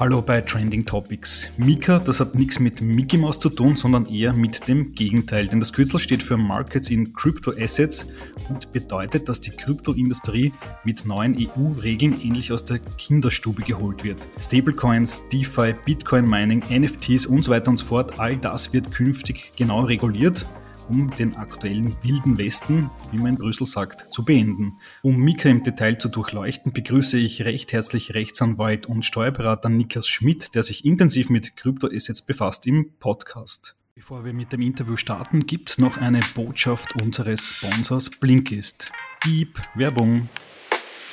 Hallo bei Trending Topics. Mika, das hat nichts mit Mickey Mouse zu tun, sondern eher mit dem Gegenteil. Denn das Kürzel steht für Markets in Crypto Assets und bedeutet, dass die Kryptoindustrie mit neuen EU-Regeln ähnlich aus der Kinderstube geholt wird. Stablecoins, DeFi, Bitcoin Mining, NFTs und so weiter und so fort, all das wird künftig genau reguliert um den aktuellen wilden Westen, wie man in Brüssel sagt, zu beenden. Um Mika im Detail zu durchleuchten, begrüße ich recht herzlich Rechtsanwalt und Steuerberater Niklas Schmidt, der sich intensiv mit Kryptoassets befasst im Podcast. Bevor wir mit dem Interview starten, gibt es noch eine Botschaft unseres Sponsors Blinkist. Piep, Werbung.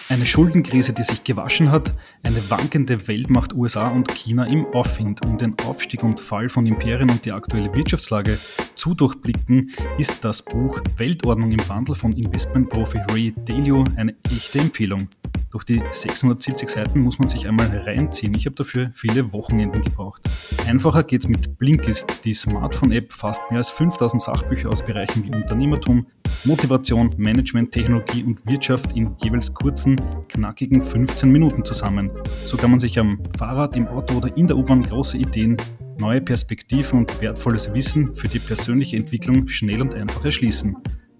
Eine Schuldenkrise, die sich gewaschen hat, eine wankende Weltmacht USA und China im Aufwind. Um den Aufstieg und Fall von Imperien und die aktuelle Wirtschaftslage zu durchblicken, ist das Buch Weltordnung im Wandel von Investmentprofi Ray Dalio eine echte Empfehlung. Durch die 670 Seiten muss man sich einmal reinziehen. Ich habe dafür viele Wochenenden gebraucht. Einfacher geht's mit Blinkist. Die Smartphone-App fasst mehr als 5000 Sachbücher aus Bereichen wie Unternehmertum, Motivation, Management, Technologie und Wirtschaft in jeweils kurzen, knackigen 15 Minuten zusammen. So kann man sich am Fahrrad, im Auto oder in der U-Bahn große Ideen, neue Perspektiven und wertvolles Wissen für die persönliche Entwicklung schnell und einfach erschließen.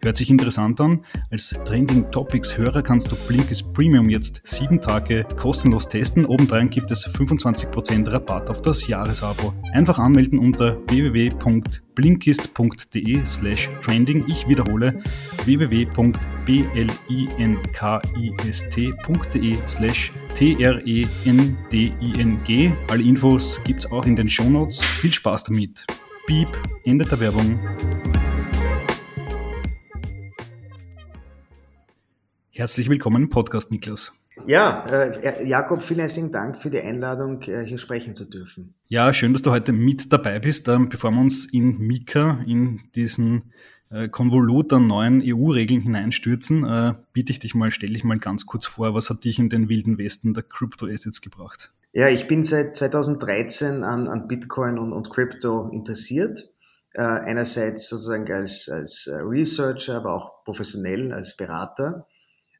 Hört sich interessant an. Als Trending Topics Hörer kannst du Blinkist Premium jetzt sieben Tage kostenlos testen. Obendrein gibt es 25% Rabatt auf das Jahresabo. Einfach anmelden unter www.blinkist.de slash trending. Ich wiederhole www.blinkist.de slash trending. Alle Infos gibt's auch in den Shownotes. Viel Spaß damit. Beep, Ende der Werbung. Herzlich willkommen im Podcast, Niklas. Ja, äh, Jakob, vielen herzlichen Dank für die Einladung, äh, hier sprechen zu dürfen. Ja, schön, dass du heute mit dabei bist. Ähm, bevor wir uns in Mika, in diesen äh, Konvolut an neuen EU-Regeln hineinstürzen, äh, biete ich dich mal, stelle dich mal ganz kurz vor, was hat dich in den wilden Westen der Crypto-Assets gebracht? Ja, ich bin seit 2013 an, an Bitcoin und, und Crypto interessiert. Äh, einerseits sozusagen als, als äh, Researcher, aber auch professionell als Berater.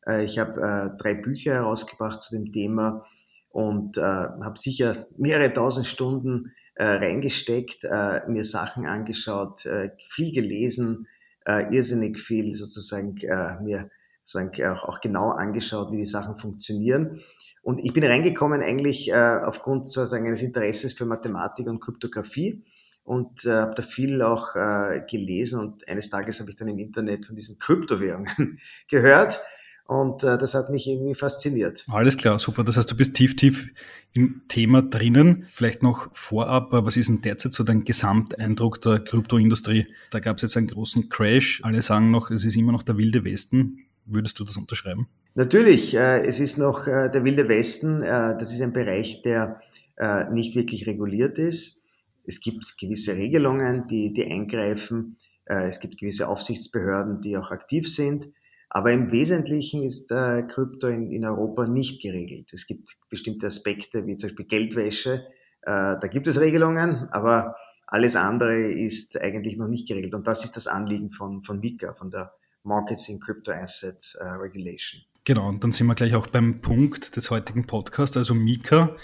Äh, ich habe äh, drei Bücher herausgebracht zu dem Thema und äh, habe sicher mehrere tausend Stunden äh, reingesteckt, äh, mir Sachen angeschaut, äh, viel gelesen, äh, irrsinnig viel sozusagen äh, mir sozusagen auch, genau angeschaut, wie die Sachen funktionieren. Und ich bin reingekommen eigentlich äh, aufgrund sozusagen eines Interesses für Mathematik und Kryptographie und äh, habe da viel auch äh, gelesen und eines Tages habe ich dann im Internet von diesen Kryptowährungen gehört und äh, das hat mich irgendwie fasziniert. Alles klar, super. Das heißt, du bist tief, tief im Thema drinnen. Vielleicht noch vorab, äh, was ist denn derzeit so dein Gesamteindruck der Kryptoindustrie? Da gab es jetzt einen großen Crash. Alle sagen noch, es ist immer noch der wilde Westen. Würdest du das unterschreiben? Natürlich, äh, es ist noch äh, der wilde Westen. Äh, das ist ein Bereich, der äh, nicht wirklich reguliert ist. Es gibt gewisse Regelungen, die, die eingreifen. Äh, es gibt gewisse Aufsichtsbehörden, die auch aktiv sind. Aber im Wesentlichen ist äh, Krypto in, in Europa nicht geregelt. Es gibt bestimmte Aspekte, wie zum Beispiel Geldwäsche. Äh, da gibt es Regelungen, aber alles andere ist eigentlich noch nicht geregelt. Und das ist das Anliegen von, von MiCA, von der Markets in Crypto Asset uh, Regulation. Genau, und dann sind wir gleich auch beim Punkt des heutigen Podcasts. Also MiCA,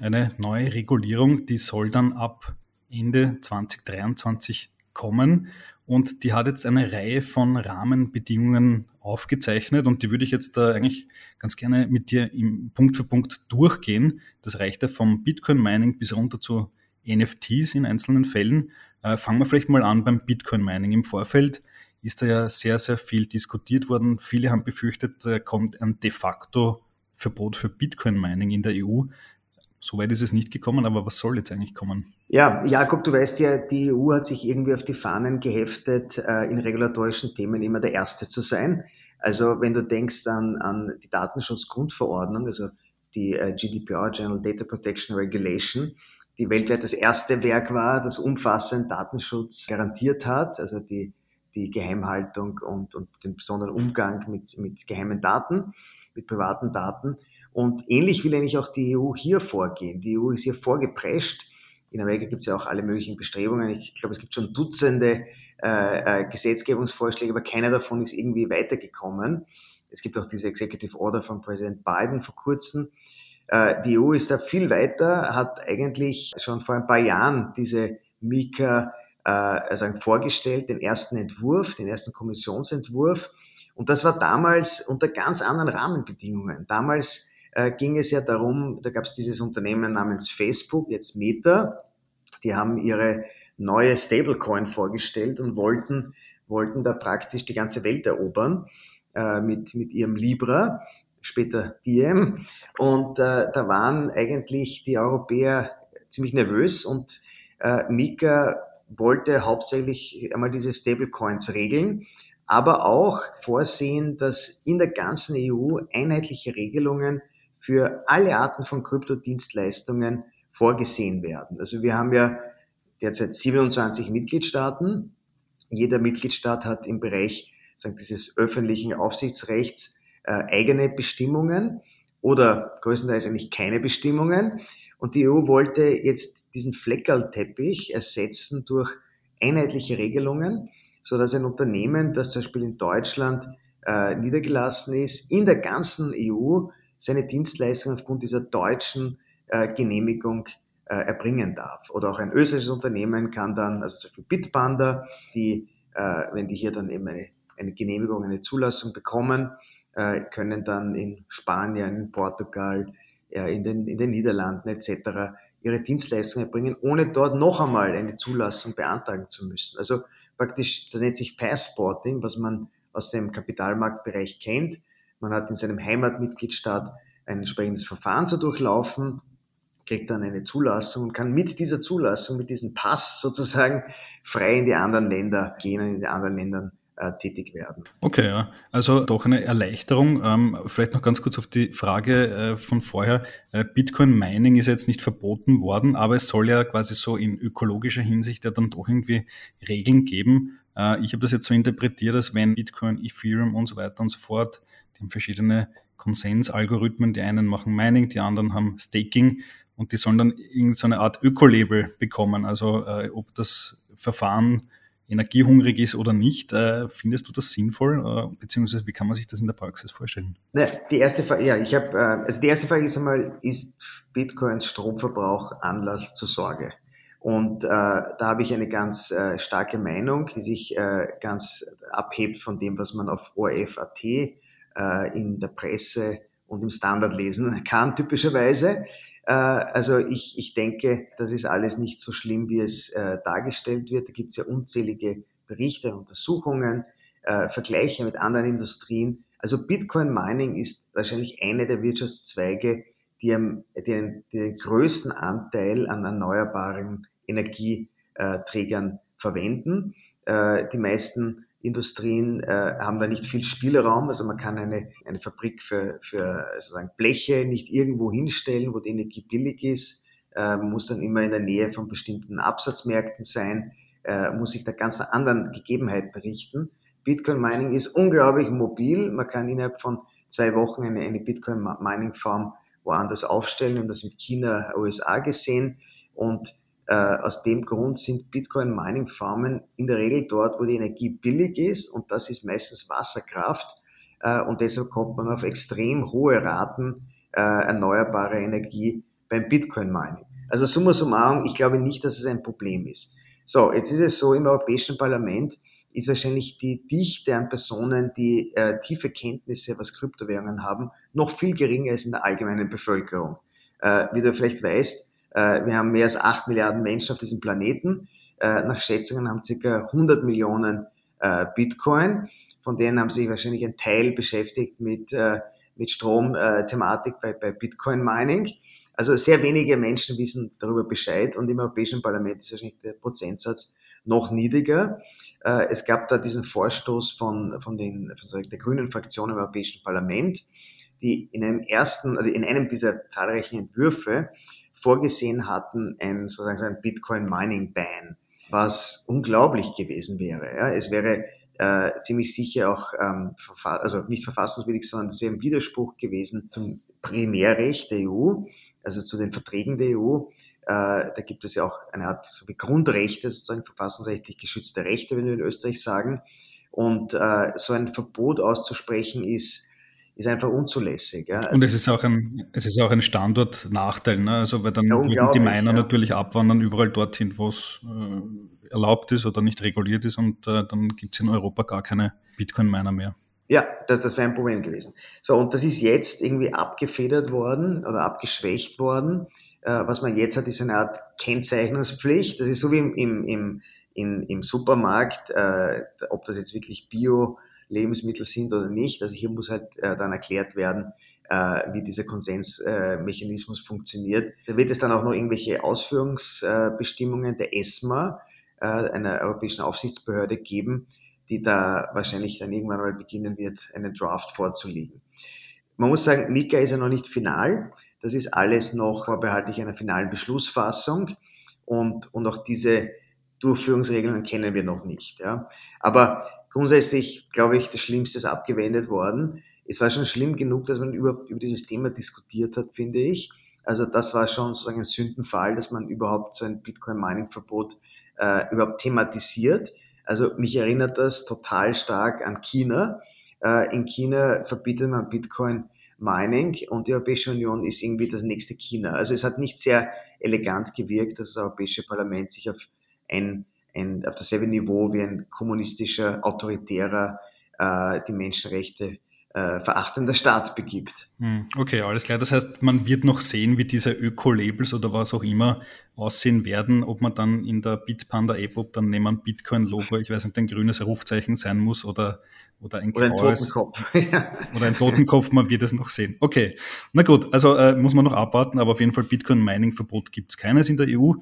eine neue Regulierung, die soll dann ab Ende 2023 kommen. Und die hat jetzt eine Reihe von Rahmenbedingungen aufgezeichnet und die würde ich jetzt da eigentlich ganz gerne mit dir im Punkt für Punkt durchgehen. Das reicht ja vom Bitcoin-Mining bis runter zu NFTs in einzelnen Fällen. Äh, fangen wir vielleicht mal an beim Bitcoin-Mining. Im Vorfeld ist da ja sehr, sehr viel diskutiert worden. Viele haben befürchtet, da kommt ein de facto Verbot für Bitcoin-Mining in der EU. Soweit ist es nicht gekommen, aber was soll jetzt eigentlich kommen? Ja, Jakob, du weißt ja, die EU hat sich irgendwie auf die Fahnen geheftet, äh, in regulatorischen Themen immer der Erste zu sein. Also wenn du denkst an, an die Datenschutzgrundverordnung, also die äh, GDPR, General Data Protection Regulation, die weltweit das erste Werk war, das umfassend Datenschutz garantiert hat, also die, die Geheimhaltung und, und den besonderen Umgang mit, mit geheimen Daten, mit privaten Daten. Und ähnlich will eigentlich auch die EU hier vorgehen. Die EU ist hier vorgeprescht. In Amerika gibt es ja auch alle möglichen Bestrebungen. Ich glaube, es gibt schon Dutzende äh, äh, Gesetzgebungsvorschläge, aber keiner davon ist irgendwie weitergekommen. Es gibt auch diese Executive Order von Präsident Biden vor kurzem. Äh, die EU ist da viel weiter, hat eigentlich schon vor ein paar Jahren diese Mika äh, also vorgestellt, den ersten Entwurf, den ersten Kommissionsentwurf. Und das war damals unter ganz anderen Rahmenbedingungen. Damals äh, ging es ja darum, da gab es dieses Unternehmen namens Facebook, jetzt Meta, die haben ihre neue Stablecoin vorgestellt und wollten, wollten da praktisch die ganze Welt erobern äh, mit, mit ihrem Libra, später Diem. Und äh, da waren eigentlich die Europäer ziemlich nervös und äh, Mika wollte hauptsächlich einmal diese Stablecoins regeln, aber auch vorsehen, dass in der ganzen EU einheitliche Regelungen für alle Arten von Kryptodienstleistungen vorgesehen werden. Also wir haben ja derzeit 27 Mitgliedstaaten. Jeder Mitgliedstaat hat im Bereich sagen, dieses öffentlichen Aufsichtsrechts äh, eigene Bestimmungen oder größtenteils eigentlich keine Bestimmungen. Und die EU wollte jetzt diesen Fleckerlteppich ersetzen durch einheitliche Regelungen, so dass ein Unternehmen, das zum Beispiel in Deutschland äh, niedergelassen ist, in der ganzen EU seine Dienstleistungen aufgrund dieser deutschen äh, Genehmigung äh, erbringen darf. Oder auch ein österreichisches Unternehmen kann dann, also zum Beispiel Bitpanda, die, äh, wenn die hier dann eben eine, eine Genehmigung, eine Zulassung bekommen, äh, können dann in Spanien, in Portugal, ja, in, den, in den Niederlanden etc. ihre Dienstleistungen erbringen, ohne dort noch einmal eine Zulassung beantragen zu müssen. Also praktisch, das nennt sich Passporting, was man aus dem Kapitalmarktbereich kennt. Man hat in seinem Heimatmitgliedstaat ein entsprechendes Verfahren zu durchlaufen, kriegt dann eine Zulassung und kann mit dieser Zulassung, mit diesem Pass sozusagen frei in die anderen Länder gehen und in die anderen Ländern tätig werden. Okay, ja. Also doch eine Erleichterung. Ähm, vielleicht noch ganz kurz auf die Frage äh, von vorher. Äh, Bitcoin Mining ist jetzt nicht verboten worden, aber es soll ja quasi so in ökologischer Hinsicht ja dann doch irgendwie Regeln geben. Äh, ich habe das jetzt so interpretiert, dass wenn Bitcoin, Ethereum und so weiter und so fort, die haben verschiedene Konsensalgorithmen, die einen machen Mining, die anderen haben Staking und die sollen dann irgendeine Art Ökolabel bekommen. Also äh, ob das Verfahren energiehungrig ist oder nicht. Äh, findest du das sinnvoll, äh, beziehungsweise wie kann man sich das in der Praxis vorstellen? Ne, die erste Frage, ja, ich habe, äh, also die erste Frage ist einmal, ist Bitcoins Stromverbrauch Anlass zur Sorge? Und äh, da habe ich eine ganz äh, starke Meinung, die sich äh, ganz abhebt von dem, was man auf ORF.at äh, in der Presse und im Standard lesen kann, typischerweise. Äh, also ich, ich denke, das ist alles nicht so schlimm, wie es äh, dargestellt wird. Da gibt es ja unzählige Berichte, Untersuchungen, äh, Vergleiche mit anderen Industrien. Also Bitcoin Mining ist wahrscheinlich eine der Wirtschaftszweige, die, am, die, den, die den größten Anteil an erneuerbaren Energieträgern verwenden. Äh, die meisten Industrien äh, haben da nicht viel Spielraum. Also man kann eine, eine Fabrik für, für sozusagen Bleche nicht irgendwo hinstellen, wo die Energie billig ist. Äh, muss dann immer in der Nähe von bestimmten Absatzmärkten sein, äh, muss sich da ganz anderen Gegebenheiten richten. Bitcoin Mining ist unglaublich mobil. Man kann innerhalb von zwei Wochen eine, eine Bitcoin Mining Farm woanders aufstellen. Wir haben das mit China, USA gesehen. Und äh, aus dem Grund sind Bitcoin Mining Farmen in der Regel dort, wo die Energie billig ist und das ist meistens Wasserkraft äh, und deshalb kommt man auf extrem hohe Raten äh, erneuerbare Energie beim Bitcoin Mining. Also summa summarum, ich glaube nicht, dass es ein Problem ist. So, jetzt ist es so, im Europäischen Parlament ist wahrscheinlich die Dichte an Personen, die äh, tiefe Kenntnisse, was Kryptowährungen haben, noch viel geringer als in der allgemeinen Bevölkerung. Äh, wie du vielleicht weißt, wir haben mehr als acht Milliarden Menschen auf diesem Planeten. Äh, nach Schätzungen haben circa 100 Millionen äh, Bitcoin. Von denen haben sich wahrscheinlich ein Teil beschäftigt mit, mit Stromthematik bei, bei Bitcoin Mining. Also sehr wenige Menschen wissen darüber Bescheid und im Europäischen Parlament ist wahrscheinlich der Prozentsatz noch niedriger. Es gab da diesen Vorstoß von, von, den, von der grünen Fraktion im Europäischen Parlament, die in einem ersten, also in einem dieser zahlreichen Entwürfe vorgesehen hatten, ein sozusagen ein Bitcoin Mining Ban, was unglaublich gewesen wäre. Ja. Es wäre äh, ziemlich sicher auch, ähm, also nicht verfassungswidrig, sondern es wäre ein Widerspruch gewesen zum Primärrecht der EU, also zu den Verträgen der EU. Äh, da gibt es ja auch eine Art so wie Grundrechte, sozusagen verfassungsrechtlich geschützte Rechte, wenn wir in Österreich sagen. Und äh, so ein Verbot auszusprechen ist ist einfach unzulässig. Ja. Und es ist auch ein, es ist auch ein Standortnachteil, ne? Also weil dann ja, würden die Miner ja. natürlich abwandern überall dorthin, wo es äh, erlaubt ist oder nicht reguliert ist und äh, dann gibt es in Europa gar keine Bitcoin-Miner mehr. Ja, das, das wäre ein Problem gewesen. So, und das ist jetzt irgendwie abgefedert worden oder abgeschwächt worden. Äh, was man jetzt hat, ist eine Art Kennzeichnungspflicht. Das ist so wie im, im, im, im Supermarkt, äh, ob das jetzt wirklich Bio Lebensmittel sind oder nicht. Also hier muss halt äh, dann erklärt werden, äh, wie dieser Konsensmechanismus äh, funktioniert. Da wird es dann auch noch irgendwelche Ausführungsbestimmungen der ESMA, äh, einer europäischen Aufsichtsbehörde, geben, die da wahrscheinlich dann irgendwann mal beginnen wird, einen Draft vorzulegen. Man muss sagen, Mika ist ja noch nicht final. Das ist alles noch vorbehaltlich einer finalen Beschlussfassung. Und, und auch diese Durchführungsregeln kennen wir noch nicht. Ja. Aber grundsätzlich, glaube ich, das Schlimmste ist abgewendet worden. Es war schon schlimm genug, dass man überhaupt über dieses Thema diskutiert hat, finde ich. Also das war schon sozusagen ein Sündenfall, dass man überhaupt so ein Bitcoin-Mining-Verbot äh, überhaupt thematisiert. Also mich erinnert das total stark an China. Äh, in China verbietet man Bitcoin Mining und die Europäische Union ist irgendwie das nächste China. Also es hat nicht sehr elegant gewirkt, dass das Europäische Parlament sich auf ein ein, auf dasselbe Niveau wie ein kommunistischer, autoritärer, äh, die Menschenrechte äh, verachtender Staat begibt. Hm, okay, alles klar. Das heißt, man wird noch sehen, wie diese Öko-Labels oder was auch immer aussehen werden, ob man dann in der Bitpanda-App, ob dann neben einem Bitcoin-Logo, ich weiß nicht, ein grünes Rufzeichen sein muss oder, oder ein Oder ein Totenkopf. oder ein Totenkopf, man wird es noch sehen. Okay, na gut, also äh, muss man noch abwarten, aber auf jeden Fall Bitcoin-Mining-Verbot gibt es keines in der EU.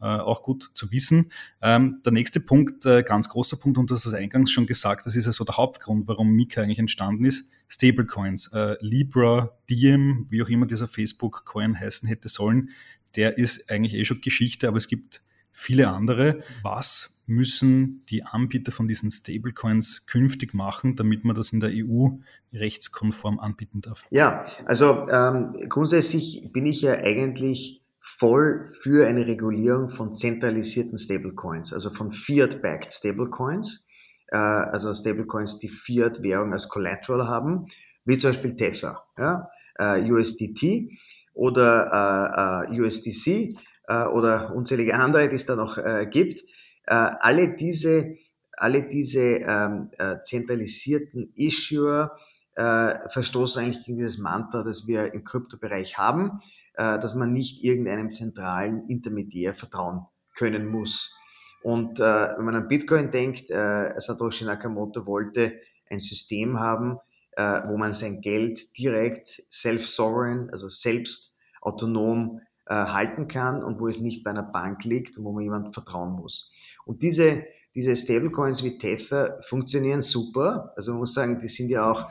Äh, auch gut zu wissen. Ähm, der nächste Punkt, äh, ganz großer Punkt, und du hast es eingangs schon gesagt, das ist ja so der Hauptgrund, warum Mika eigentlich entstanden ist, Stablecoins. Äh, Libra, Diem, wie auch immer dieser Facebook-Coin heißen hätte sollen, der ist eigentlich eh schon Geschichte, aber es gibt viele andere. Was müssen die Anbieter von diesen Stablecoins künftig machen, damit man das in der EU rechtskonform anbieten darf? Ja, also ähm, grundsätzlich bin ich ja eigentlich voll für eine Regulierung von zentralisierten Stablecoins, also von Fiat-backed Stablecoins, äh, also Stablecoins, die Fiat-Währung als Collateral haben, wie zum Beispiel Tether, ja, äh, USDT oder äh, äh USDC äh, oder unzählige andere, die es da noch äh, gibt. alle diese, alle diese ähm, zentralisierten Issuer verstoßen eigentlich gegen dieses Mantra, das wir im Kryptobereich haben äh, dass man nicht irgendeinem zentralen Intermediär vertrauen können muss. Und äh, wenn man an Bitcoin denkt, äh, Satoshi Nakamoto wollte ein System haben, äh, wo man sein Geld direkt self-sovereign, also selbst autonom äh, halten kann und wo es nicht bei einer Bank liegt und wo man jemand vertrauen muss. Und diese, diese Stablecoins wie Tether funktionieren super. Also man muss sagen, die sind ja auch,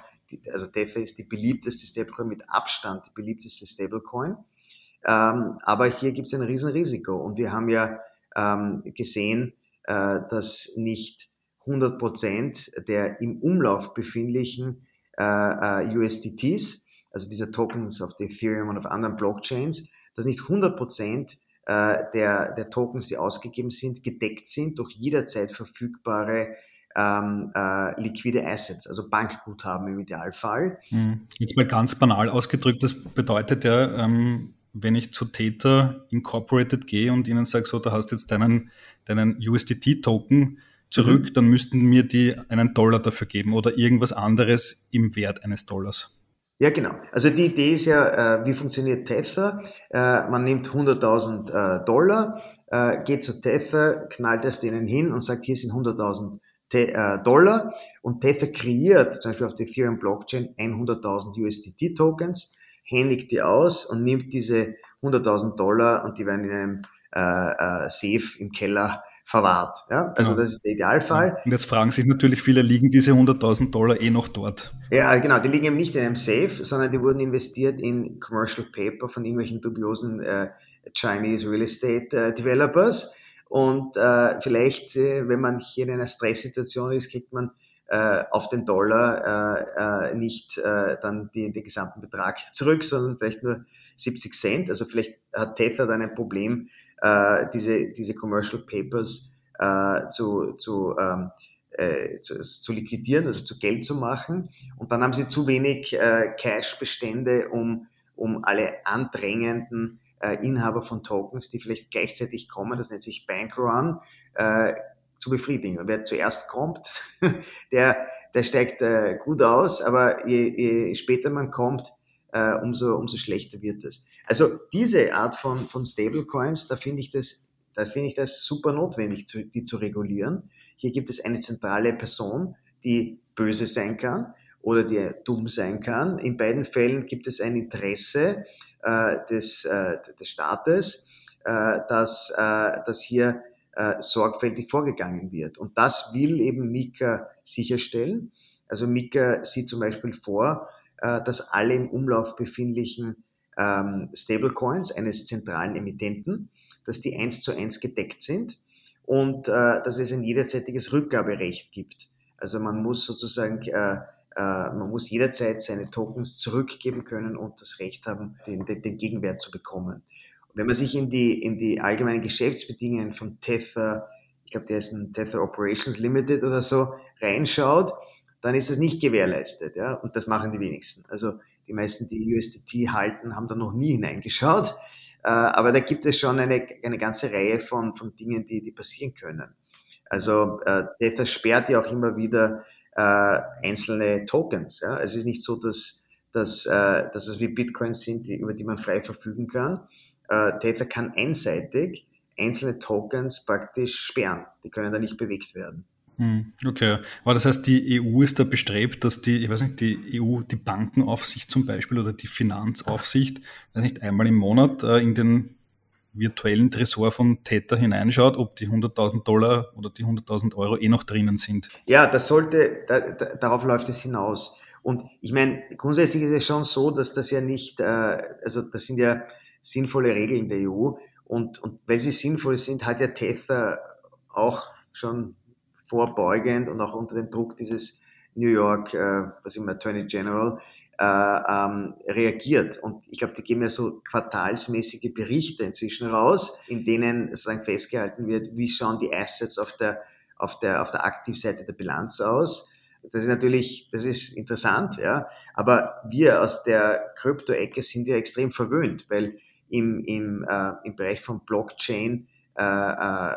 also Tether ist die beliebteste Stablecoin mit Abstand, die beliebteste Stablecoin. Ähm, aber hier gibt es ein Riesenrisiko und wir haben ja ähm, gesehen, äh, dass nicht 100 Prozent der im Umlauf befindlichen äh, äh, USDTs, also dieser Tokens auf Ethereum und auf anderen Blockchains, dass nicht 100 Prozent der, der Tokens, die ausgegeben sind, gedeckt sind durch jederzeit verfügbare ähm, äh, liquide Assets, also Bankguthaben im Idealfall. Hm. Jetzt mal ganz banal ausgedrückt, das bedeutet ja, ähm, wenn ich zu Tether Incorporated gehe und ihnen sage, so, da hast jetzt deinen, deinen USDT-Token zurück, mhm. dann müssten mir die einen Dollar dafür geben oder irgendwas anderes im Wert eines Dollars. Ja, genau. Also die Idee ist ja, äh, wie funktioniert Tether? Äh, man nimmt 100.000 äh, Dollar, äh, geht zu Tether, knallt es denen hin und sagt, hier sind 100.000 äh, Dollar und Tether kreiert zum Beispiel auf der Ethereum Blockchain 100.000 USDT Tokens händigt die aus und nimmt diese 100.000 Dollar und die werden in einem äh, äh, Safe im Keller verwahrt. Ja? Also genau. das ist der Idealfall. Und jetzt fragen sich natürlich viele, liegen diese 100.000 Dollar eh noch dort? Ja, genau, die liegen eben nicht in einem Safe, sondern die wurden investiert in Commercial Paper von irgendwelchen dubiosen äh, Chinese Real Estate äh, Developers. Und äh, vielleicht, äh, wenn man hier in einer Stresssituation ist, kriegt man äh, auf den Dollar äh, äh, nicht äh, dann die, den gesamten Betrag zurück, sondern vielleicht nur 70 Cent. Also vielleicht hat Tether dann ein Problem, äh, diese, diese Commercial Papers äh, zu, zu ähm, äh, zu, zu, liquidieren, also zu Geld zu machen. Und dann haben sie zu wenig äh, Cash-Bestände, um, um alle andrängenden äh, Inhaber von Tokens, die vielleicht gleichzeitig kommen, das nennt sich Bankrun, äh, zu befriedigen. Wer zuerst kommt, der, der steigt äh, gut aus, aber je, je später man kommt, äh, umso, umso schlechter wird es. Also diese Art von, von Stablecoins, da finde ich das, da finde ich das super notwendig, zu, die zu regulieren. Hier gibt es eine zentrale Person, die böse sein kann oder die dumm sein kann. In beiden Fällen gibt es ein Interesse äh, des, äh, des Staates, äh, dass, äh, dass hier äh, sorgfältig vorgegangen wird. Und das will eben Mika sicherstellen. Also Mika sieht zum Beispiel vor, äh, dass alle im Umlauf befindlichen ähm, Stablecoins eines zentralen Emittenten, dass die eins zu eins gedeckt sind und äh, dass es ein jederzeitiges Rückgaberecht gibt. Also man muss sozusagen man muss jederzeit seine Tokens zurückgeben können und das Recht haben, den, den Gegenwert zu bekommen. Wenn man sich in die, in die allgemeinen Geschäftsbedingungen von Tether, ich glaube, der ist ein Tether Operations Limited oder so, reinschaut, dann ist es nicht gewährleistet. Ja? Und das machen die wenigsten. Also die meisten, die USDT halten, haben da noch nie hineingeschaut. Äh, aber da gibt es schon eine, eine ganze Reihe von, von Dingen, die, die passieren können. Also äh, Tether sperrt ja auch immer wieder äh, einzelne Tokens. Ja? Es ist nicht so, dass, dass, äh, dass es wie Bitcoins sind, die, über die man frei verfügen kann. Äh, Tether kann einseitig einzelne Tokens praktisch sperren. Die können da nicht bewegt werden. Hm, okay, aber das heißt, die EU ist da bestrebt, dass die, ich weiß nicht, die EU, die Bankenaufsicht zum Beispiel oder die Finanzaufsicht, weiß nicht, einmal im Monat äh, in den virtuellen Tresor von Tether hineinschaut, ob die 100.000 Dollar oder die 100.000 Euro eh noch drinnen sind. Ja, das sollte, da, da, darauf läuft es hinaus. Und ich meine, grundsätzlich ist es schon so, dass das ja nicht, äh, also das sind ja sinnvolle Regeln der EU. Und, und weil sie sinnvoll sind, hat ja Tether auch schon vorbeugend und auch unter dem Druck dieses New York, äh, was immer Attorney General, äh, ähm, reagiert. Und ich glaube, die geben ja so quartalsmäßige Berichte inzwischen raus, in denen sozusagen festgehalten wird, wie schauen die Assets auf der, auf der, auf der Aktivseite der Bilanz aus. Das ist natürlich, das ist interessant, ja. Aber wir aus der Krypto-Ecke sind ja extrem verwöhnt, weil im, im, äh, im Bereich von Blockchain äh, äh,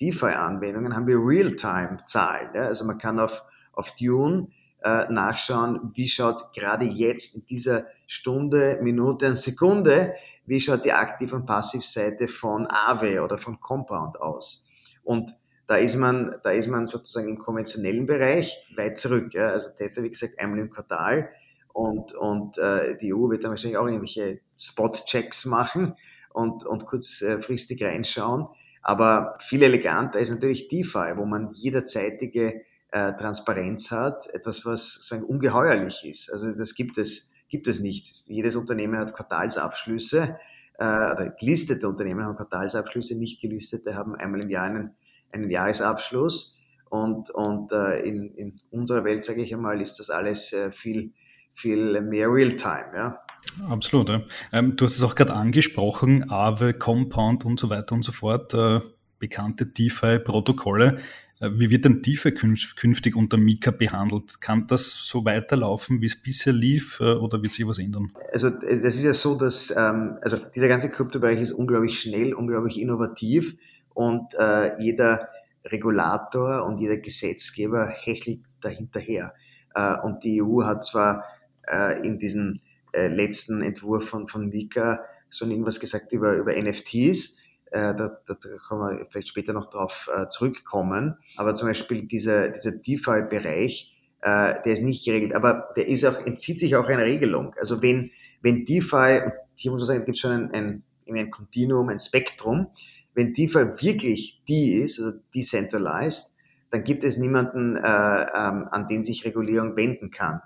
DeFi-Anwendungen haben wir Real-Time-Zahlen. Ja? Also man kann auf, auf Dune äh, nachschauen, wie schaut gerade jetzt in dieser Stunde, Minute und Sekunde, wie schaut die Aktiv- und Passivseite von Aave oder von Compound aus. Und da ist man, da ist man sozusagen im konventionellen Bereich weit zurück. Ja? Also Tether, wie gesagt, einmal im Quartal und, und äh, die EU wird dann wahrscheinlich auch irgendwelche Spot-Checks machen und, und kurzfristig reinschauen. Aber viel eleganter ist natürlich DeFi, wo man jederzeitige äh, Transparenz hat, etwas, was sagen, ungeheuerlich ist. Also das gibt es, gibt es nicht. Jedes Unternehmen hat Quartalsabschlüsse, äh, oder gelistete Unternehmen haben Quartalsabschlüsse, nicht gelistete haben einmal im Jahr einen, einen Jahresabschluss. Und, und äh, in, in unserer Welt, sage ich einmal, ist das alles äh, viel, viel mehr Real-Time. Ja? Absolut. Ja. Ähm, du hast es auch gerade angesprochen, Aave, Compound und so weiter und so fort, äh, bekannte DeFi-Protokolle. Äh, wie wird denn DeFi künftig unter Mika behandelt? Kann das so weiterlaufen, wie es bisher lief, äh, oder wird sich was ändern? Also äh, das ist ja so, dass ähm, also dieser ganze Kryptobereich ist unglaublich schnell, unglaublich innovativ und äh, jeder Regulator und jeder Gesetzgeber hechelt dahinterher. Äh, und die EU hat zwar äh, in diesem äh, letzten Entwurf von, von Mika schon irgendwas gesagt über, über NFTs, äh, da, da können wir vielleicht später noch drauf äh, zurückkommen. Aber zum Beispiel dieser, dieser DeFi-Bereich, äh, der ist nicht geregelt, aber der ist auch, entzieht sich auch einer Regelung. Also wenn, wenn DeFi, hier muss man sagen, es gibt schon ein, ein, ein Continuum, ein Spektrum, wenn DeFi wirklich die ist, also decentralized, dann gibt es niemanden, äh, ähm, an den sich Regulierung wenden kann.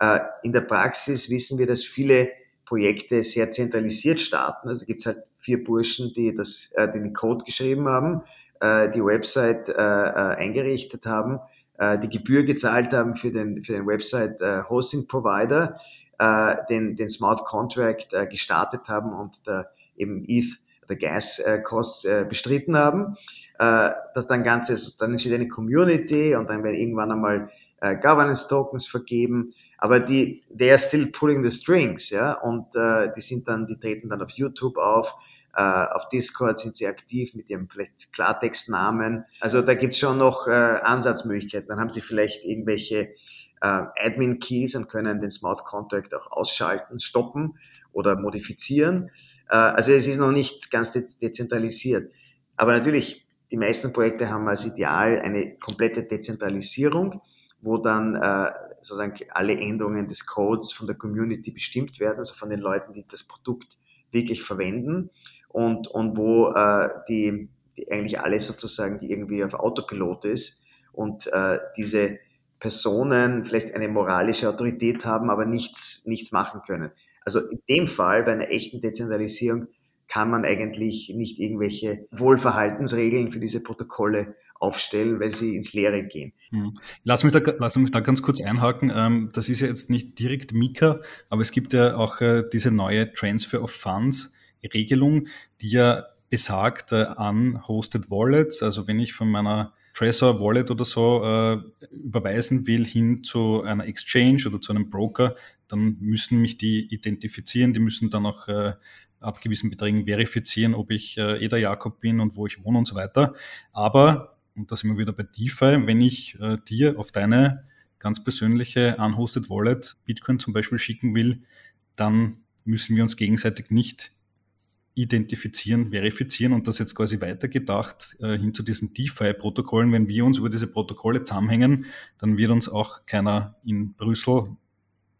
Äh, in der Praxis wissen wir, dass viele Projekte sehr zentralisiert starten. Also gibt es halt vier Burschen, die das, äh, den Code geschrieben haben, äh, die Website äh, äh, eingerichtet haben, äh, die Gebühr gezahlt haben für den, für den Website Hosting Provider, den, den Smart Contract gestartet haben und der eben ETH, der Gas Costs bestritten haben. dass dann ganzes, dann entsteht eine Community und dann werden irgendwann einmal äh, Governance Tokens vergeben. Aber die, they are still pulling the strings, ja, und äh, die sind dann, die treten dann auf YouTube auf, äh, auf Discord sind sie aktiv mit ihrem Klartextnamen. Also da gibt's schon noch äh, Ansatzmöglichkeiten. Dann haben sie vielleicht irgendwelche äh, Admin-Keys und können den Smart Contract auch ausschalten, stoppen oder modifizieren. Äh, also es ist noch nicht ganz de dezentralisiert. Aber natürlich, die meisten Projekte haben als Ideal eine komplette Dezentralisierung, wo dann äh, sozusagen alle Änderungen des Codes von der Community bestimmt werden, also von den Leuten, die das Produkt wirklich verwenden und, und wo äh, die, die eigentlich alles sozusagen, die irgendwie auf Autopilot ist und äh, diese Personen vielleicht eine moralische Autorität haben, aber nichts, nichts machen können. Also in dem Fall, bei einer echten Dezentralisierung, kann man eigentlich nicht irgendwelche Wohlverhaltensregeln für diese Protokolle aufstellen, weil sie ins Leere gehen. Hm. Lass mich da, lass mich da ganz kurz einhaken. Ähm, das ist ja jetzt nicht direkt Mika, aber es gibt ja auch äh, diese neue Transfer of Funds Regelung, die ja besagt äh, an Hosted Wallets. Also wenn ich von meiner Trezor Wallet oder so äh, überweisen will hin zu einer Exchange oder zu einem Broker, dann müssen mich die identifizieren, die müssen dann auch ab gewissen Beträgen verifizieren, ob ich äh, Eder Jakob bin und wo ich wohne und so weiter. Aber, und da sind wir wieder bei DeFi, wenn ich äh, dir auf deine ganz persönliche unhosted Wallet Bitcoin zum Beispiel schicken will, dann müssen wir uns gegenseitig nicht identifizieren, verifizieren und das jetzt quasi weitergedacht äh, hin zu diesen DeFi-Protokollen. Wenn wir uns über diese Protokolle zusammenhängen, dann wird uns auch keiner in Brüssel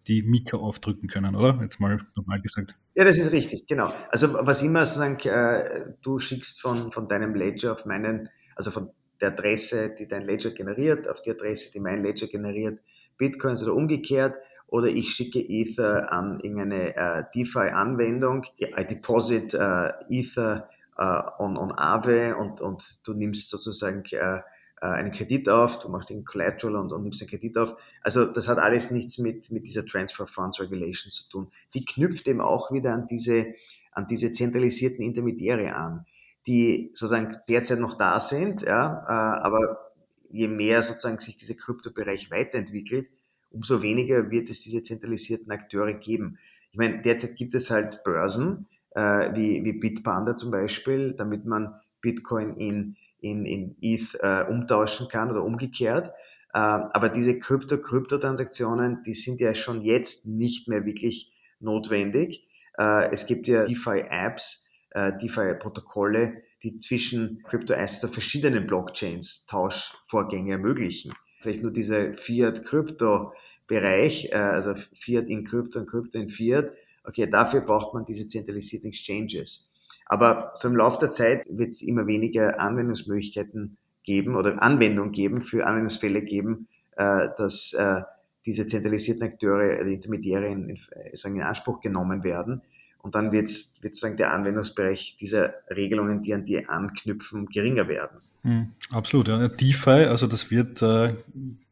die Mika aufdrücken können, oder? Jetzt mal normal gesagt. Ja, das ist richtig, genau. Also was immer sozusagen, äh, du schickst von, von deinem Ledger auf meinen, also von der Adresse, die dein Ledger generiert, auf die Adresse, die mein Ledger generiert, Bitcoins oder umgekehrt, oder ich schicke Ether an irgendeine äh, DeFi-Anwendung. I deposit äh, Ether äh, on, on Aave und, und du nimmst sozusagen äh, äh, einen Kredit auf, du machst einen Collateral und, und nimmst einen Kredit auf. Also das hat alles nichts mit, mit dieser Transfer Funds Regulation zu tun. Die knüpft eben auch wieder an diese, an diese zentralisierten Intermediäre an, die sozusagen derzeit noch da sind, ja, äh, aber je mehr sozusagen sich dieser Kryptobereich weiterentwickelt, umso weniger wird es diese zentralisierten Akteure geben. Ich meine, derzeit gibt es halt Börsen, äh, wie, wie Bitpanda zum Beispiel, damit man Bitcoin in, in, in ETH äh, umtauschen kann oder umgekehrt. Äh, aber diese Krypto-Krypto-Transaktionen, die sind ja schon jetzt nicht mehr wirklich notwendig. Äh, es gibt ja DeFi-Apps, DeFi-Protokolle, die zwischen Crypto-Assets auf verschiedenen Blockchains Tauschvorgänge ermöglichen. Vielleicht nur diese Fiat-Krypto Bereich, äh, also Fiat in Krypto und Krypto in Fiat, okay, dafür braucht man diese zentralisierten Exchanges. Aber so im Laufe der Zeit wird es immer weniger Anwendungsmöglichkeiten geben oder Anwendung geben, für Anwendungsfälle geben, äh, dass äh, diese zentralisierten Akteure, die Intermediäre in, in Anspruch genommen werden. Und dann wird sozusagen der Anwendungsbereich dieser Regelungen, die an die anknüpfen, geringer werden. Mhm, absolut. Ja. DeFi, also das wird äh,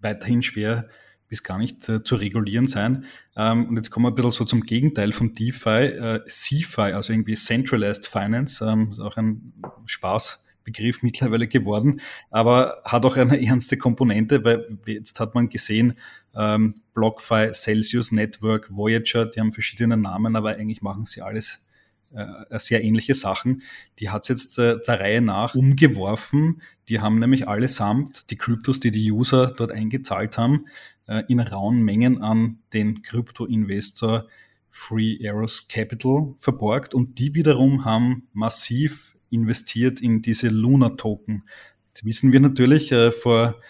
weiterhin schwer bis gar nicht äh, zu regulieren sein. Ähm, und jetzt kommen wir ein bisschen so zum Gegenteil von DeFi, äh, CeFi, also irgendwie Centralized Finance, ähm, ist auch ein Spaßbegriff mittlerweile geworden, aber hat auch eine ernste Komponente, weil jetzt hat man gesehen, ähm, BlockFi, Celsius Network, Voyager, die haben verschiedene Namen, aber eigentlich machen sie alles äh, sehr ähnliche Sachen. Die hat es jetzt äh, der Reihe nach umgeworfen. Die haben nämlich allesamt die Kryptos, die die User dort eingezahlt haben, äh, in rauen Mengen an den Krypto-Investor Free Arrows Capital verborgt und die wiederum haben massiv investiert in diese Luna-Token. Jetzt wissen wir natürlich äh, vor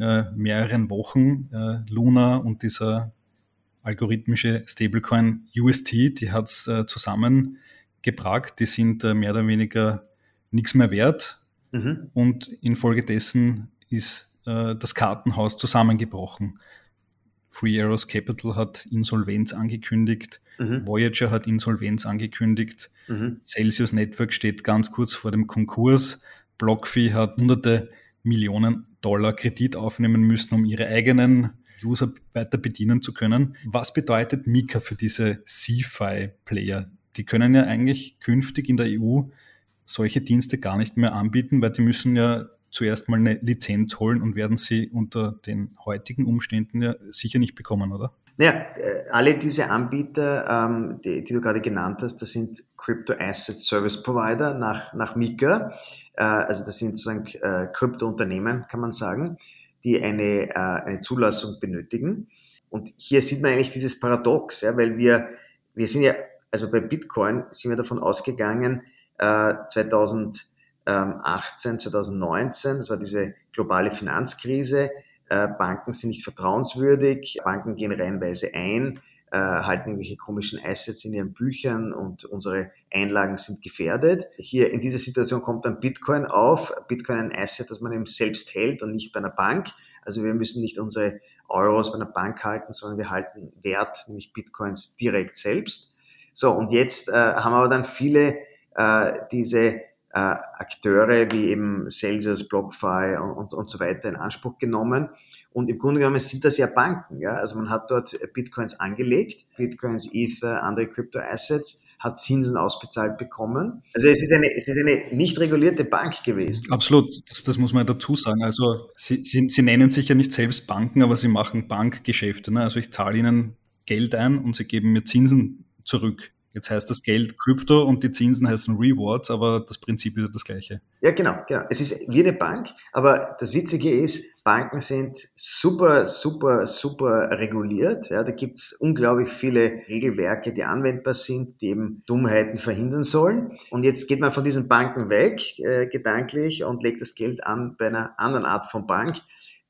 äh, mehreren Wochen, äh, Luna und dieser algorithmische Stablecoin UST, die hat es äh, zusammengebracht, die sind äh, mehr oder weniger nichts mehr wert mhm. und infolgedessen ist äh, das Kartenhaus zusammengebrochen. Free Arrows Capital hat Insolvenz angekündigt, mhm. Voyager hat Insolvenz angekündigt, mhm. Celsius Network steht ganz kurz vor dem Konkurs, BlockFi hat hunderte Millionen Dollar Kredit aufnehmen müssen, um ihre eigenen User weiter bedienen zu können. Was bedeutet Mika für diese CFI-Player? Die können ja eigentlich künftig in der EU solche Dienste gar nicht mehr anbieten, weil die müssen ja zuerst mal eine Lizenz holen und werden sie unter den heutigen Umständen ja sicher nicht bekommen, oder? Naja, äh, alle diese Anbieter, ähm, die, die, du gerade genannt hast, das sind Crypto Asset Service Provider nach, nach Mika. Äh, also das sind sozusagen äh, Krypto-Unternehmen, kann man sagen, die eine, äh, eine Zulassung benötigen. Und hier sieht man eigentlich dieses Paradox, ja, weil wir, wir sind ja, also bei Bitcoin sind wir davon ausgegangen, äh, 2000 2018, 2019, das war diese globale Finanzkrise. Äh, Banken sind nicht vertrauenswürdig, Banken gehen reihenweise ein, äh, halten irgendwelche komischen Assets in ihren Büchern und unsere Einlagen sind gefährdet. Hier in dieser Situation kommt dann Bitcoin auf. Bitcoin ein Asset, das man eben selbst hält und nicht bei einer Bank. Also wir müssen nicht unsere Euros bei einer Bank halten, sondern wir halten Wert, nämlich Bitcoins direkt selbst. So, und jetzt äh, haben aber dann viele äh, diese äh, Akteure wie eben Celsius, BlockFi und, und, und so weiter in Anspruch genommen. Und im Grunde genommen sind das ja Banken. Ja? Also man hat dort Bitcoins angelegt, Bitcoins, Ether, andere Crypto-Assets, hat Zinsen ausbezahlt bekommen. Also es ist eine, es ist eine nicht regulierte Bank gewesen. Absolut, das, das muss man dazu sagen. Also sie, sie, sie nennen sich ja nicht selbst Banken, aber sie machen Bankgeschäfte. Ne? Also ich zahle ihnen Geld ein und sie geben mir Zinsen zurück. Jetzt heißt das Geld Krypto und die Zinsen heißen Rewards, aber das Prinzip ist das gleiche. Ja, genau, genau. Es ist wie eine Bank, aber das Witzige ist, Banken sind super, super, super reguliert. Ja, da gibt's unglaublich viele Regelwerke, die anwendbar sind, die eben Dummheiten verhindern sollen. Und jetzt geht man von diesen Banken weg, äh, gedanklich, und legt das Geld an bei einer anderen Art von Bank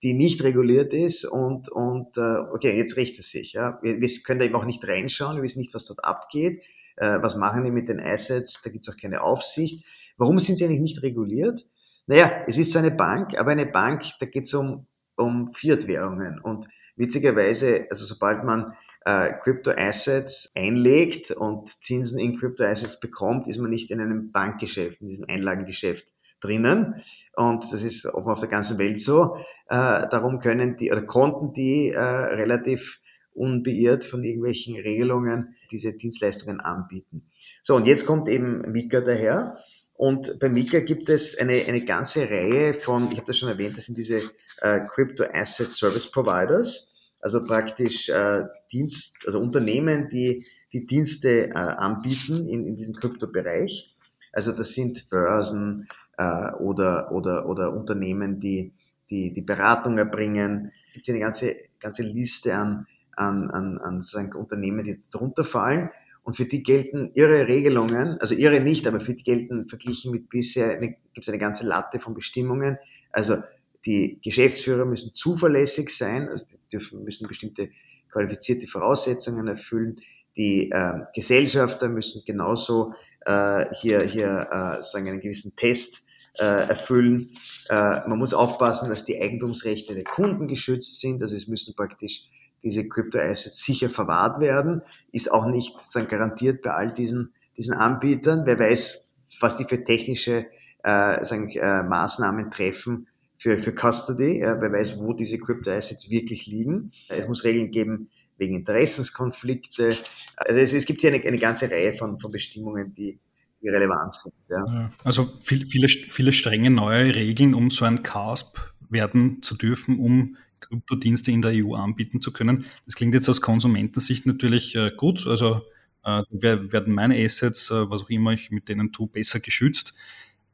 die nicht reguliert ist und, und äh, okay, jetzt rächt es sich. Ja. Wir, wir können da eben auch nicht reinschauen, wir wissen nicht, was dort abgeht, äh, was machen die mit den Assets, da gibt es auch keine Aufsicht. Warum sind sie eigentlich nicht reguliert? Naja, es ist so eine Bank, aber eine Bank, da geht es um, um Fiat-Währungen und witzigerweise, also sobald man äh, Crypto-Assets einlegt und Zinsen in Crypto-Assets bekommt, ist man nicht in einem Bankgeschäft, in diesem Einlagengeschäft drinnen. Und das ist offen auf der ganzen Welt so. Äh, darum können die oder konnten die äh, relativ unbeirrt von irgendwelchen Regelungen diese Dienstleistungen anbieten. So, und jetzt kommt eben Mika daher. Und bei Mika gibt es eine, eine ganze Reihe von, ich habe das schon erwähnt, das sind diese äh, Crypto Asset Service Providers, also praktisch äh, Dienst, also Unternehmen, die die Dienste äh, anbieten in, in diesem Kryptobereich. Also das sind Börsen, äh, oder, oder, oder Unternehmen, die, die, die Beratung erbringen. Es gibt hier eine ganze, ganze Liste an, an, an, an sozusagen Unternehmen, die darunter fallen. Und für die gelten ihre Regelungen, also ihre nicht, aber für die gelten verglichen mit bisher, gibt es eine ganze Latte von Bestimmungen. Also die Geschäftsführer müssen zuverlässig sein, also die dürfen, müssen bestimmte qualifizierte Voraussetzungen erfüllen. Die äh, Gesellschafter müssen genauso äh, hier, hier äh, sagen einen gewissen Test erfüllen. Äh, man muss aufpassen, dass die Eigentumsrechte der Kunden geschützt sind. Also es müssen praktisch diese Crypto-Assets sicher verwahrt werden. Ist auch nicht sagen, garantiert bei all diesen, diesen Anbietern. Wer weiß, was die für technische äh, sagen, äh, Maßnahmen treffen für, für Custody. Äh, wer weiß, wo diese Crypto-Assets wirklich liegen. Es muss Regeln geben wegen Interessenskonflikte. Also es, es gibt hier eine, eine ganze Reihe von, von Bestimmungen, die, die relevant sind. Ja. Also viel, viele, viele strenge neue Regeln, um so ein CASP werden zu dürfen, um Kryptodienste in der EU anbieten zu können. Das klingt jetzt aus Konsumentensicht natürlich äh, gut. Also äh, werden meine Assets, äh, was auch immer ich mit denen tue, besser geschützt.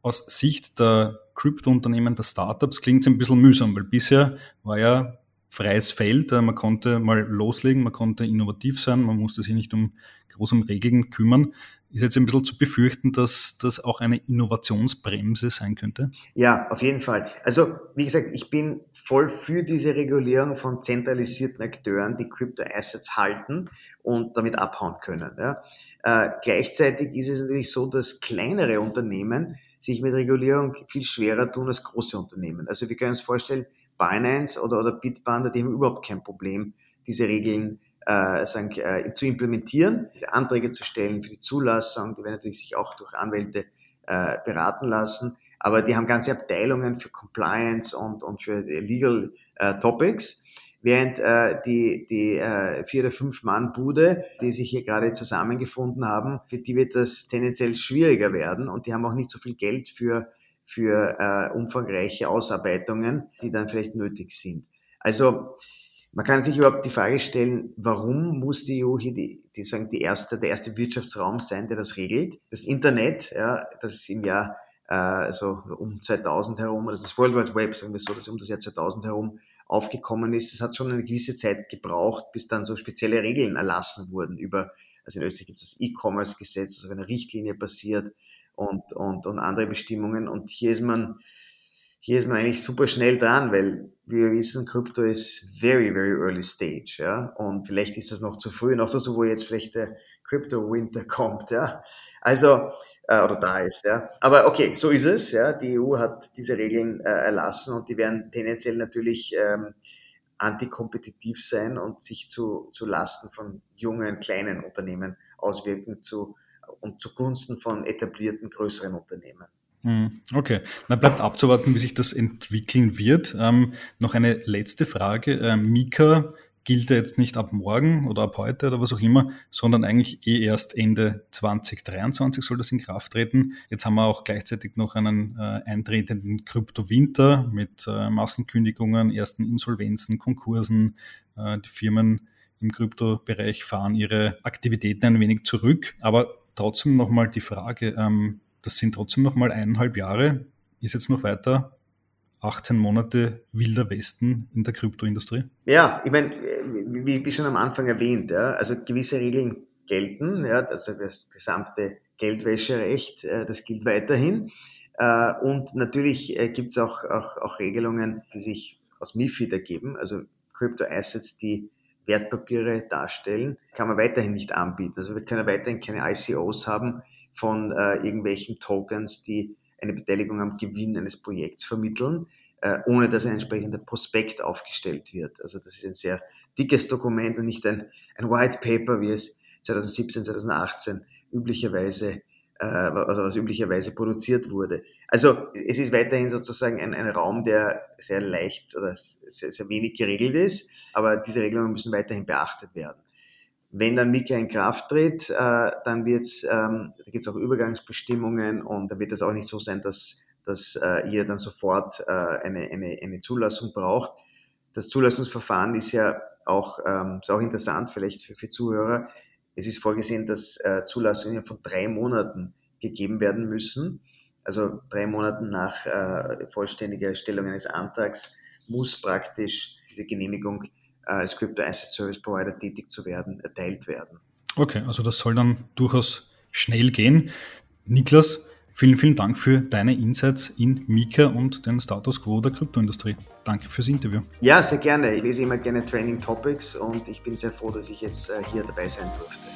Aus Sicht der Kryptounternehmen, der Startups klingt es ein bisschen mühsam, weil bisher war ja freies Feld. Man konnte mal loslegen, man konnte innovativ sein, man musste sich nicht um große Regeln kümmern. Ist jetzt ein bisschen zu befürchten, dass das auch eine Innovationsbremse sein könnte? Ja, auf jeden Fall. Also, wie gesagt, ich bin voll für diese Regulierung von zentralisierten Akteuren, die Crypto-Assets halten und damit abhauen können. Ja. Äh, gleichzeitig ist es natürlich so, dass kleinere Unternehmen sich mit Regulierung viel schwerer tun als große Unternehmen. Also wir können uns vorstellen, Binance oder, oder Bitpanda, die haben überhaupt kein Problem, diese Regeln äh, sagen, äh, zu implementieren, diese Anträge zu stellen für die Zulassung, die werden natürlich sich auch durch Anwälte äh, beraten lassen, aber die haben ganze Abteilungen für Compliance und, und für Legal äh, Topics, während äh, die, die äh, vier oder fünf Mann Bude, die sich hier gerade zusammengefunden haben, für die wird das tendenziell schwieriger werden. Und die haben auch nicht so viel Geld für, für äh, umfangreiche Ausarbeitungen, die dann vielleicht nötig sind. Also man kann sich überhaupt die Frage stellen, warum muss die EU hier die, die sagen, die erste, der erste Wirtschaftsraum sein, der das regelt? Das Internet, ja, das im Jahr äh, also um 2000 herum, also das World Wide Web, sagen wir so, das um das Jahr 2000 herum aufgekommen ist, das hat schon eine gewisse Zeit gebraucht, bis dann so spezielle Regeln erlassen wurden über, also in Österreich gibt es das E-Commerce-Gesetz, das auf einer Richtlinie basiert und, und, und andere Bestimmungen. Und hier ist man hier ist man eigentlich super schnell dran, weil wir wissen, Krypto ist very, very early stage, ja. Und vielleicht ist das noch zu früh, noch dazu, wo jetzt vielleicht der Crypto Winter kommt, ja. Also, äh, oder da ist, ja. Aber okay, so ist es, ja. Die EU hat diese Regeln äh, erlassen und die werden tendenziell natürlich ähm, antikompetitiv sein und sich zu, zu Lasten von jungen, kleinen Unternehmen auswirken zu, und zugunsten von etablierten, größeren Unternehmen. Hm, okay, dann bleibt abzuwarten, wie sich das entwickeln wird. Ähm, noch eine letzte Frage. Ähm, Mika gilt ja jetzt nicht ab morgen oder ab heute oder was auch immer, sondern eigentlich eh erst Ende 2023 soll das in Kraft treten. Jetzt haben wir auch gleichzeitig noch einen äh, eintretenden Kryptowinter mit äh, Massenkündigungen, ersten Insolvenzen, Konkursen. Äh, die Firmen im Kryptobereich fahren ihre Aktivitäten ein wenig zurück. Aber trotzdem nochmal die Frage, ähm, das sind trotzdem noch mal eineinhalb Jahre. Ist jetzt noch weiter 18 Monate wilder Westen in der Kryptoindustrie? Ja, ich meine, wie, wie schon am Anfang erwähnt, ja, also gewisse Regeln gelten, ja, also das gesamte Geldwäscherecht, äh, das gilt weiterhin. Äh, und natürlich äh, gibt es auch, auch, auch Regelungen, die sich aus MIFID ergeben, also Crypto Assets, die Wertpapiere darstellen, kann man weiterhin nicht anbieten. Also wir können weiterhin keine ICOs haben, von äh, irgendwelchen Tokens, die eine Beteiligung am Gewinn eines Projekts vermitteln, äh, ohne dass ein entsprechender Prospekt aufgestellt wird. Also das ist ein sehr dickes Dokument und nicht ein, ein White Paper, wie es 2017, 2018 üblicherweise äh, also was üblicherweise produziert wurde. Also es ist weiterhin sozusagen ein, ein Raum, der sehr leicht oder sehr, sehr wenig geregelt ist, aber diese Regelungen müssen weiterhin beachtet werden. Wenn dann Mika in Kraft tritt, äh, dann wird's, ähm, da gibt es auch Übergangsbestimmungen und da wird es auch nicht so sein, dass, dass äh, ihr dann sofort äh, eine, eine, eine Zulassung braucht. Das Zulassungsverfahren ist ja auch, ähm, ist auch interessant vielleicht für, für Zuhörer. Es ist vorgesehen, dass äh, Zulassungen von drei Monaten gegeben werden müssen. Also drei Monaten nach äh, vollständiger Erstellung eines Antrags muss praktisch diese Genehmigung als Crypto Asset Service Provider tätig zu werden, erteilt werden. Okay, also das soll dann durchaus schnell gehen. Niklas, vielen, vielen Dank für deine Insights in Mika und den Status Quo der Kryptoindustrie. Danke fürs Interview. Ja, sehr gerne. Ich lese immer gerne Training Topics und ich bin sehr froh, dass ich jetzt äh, hier dabei sein durfte.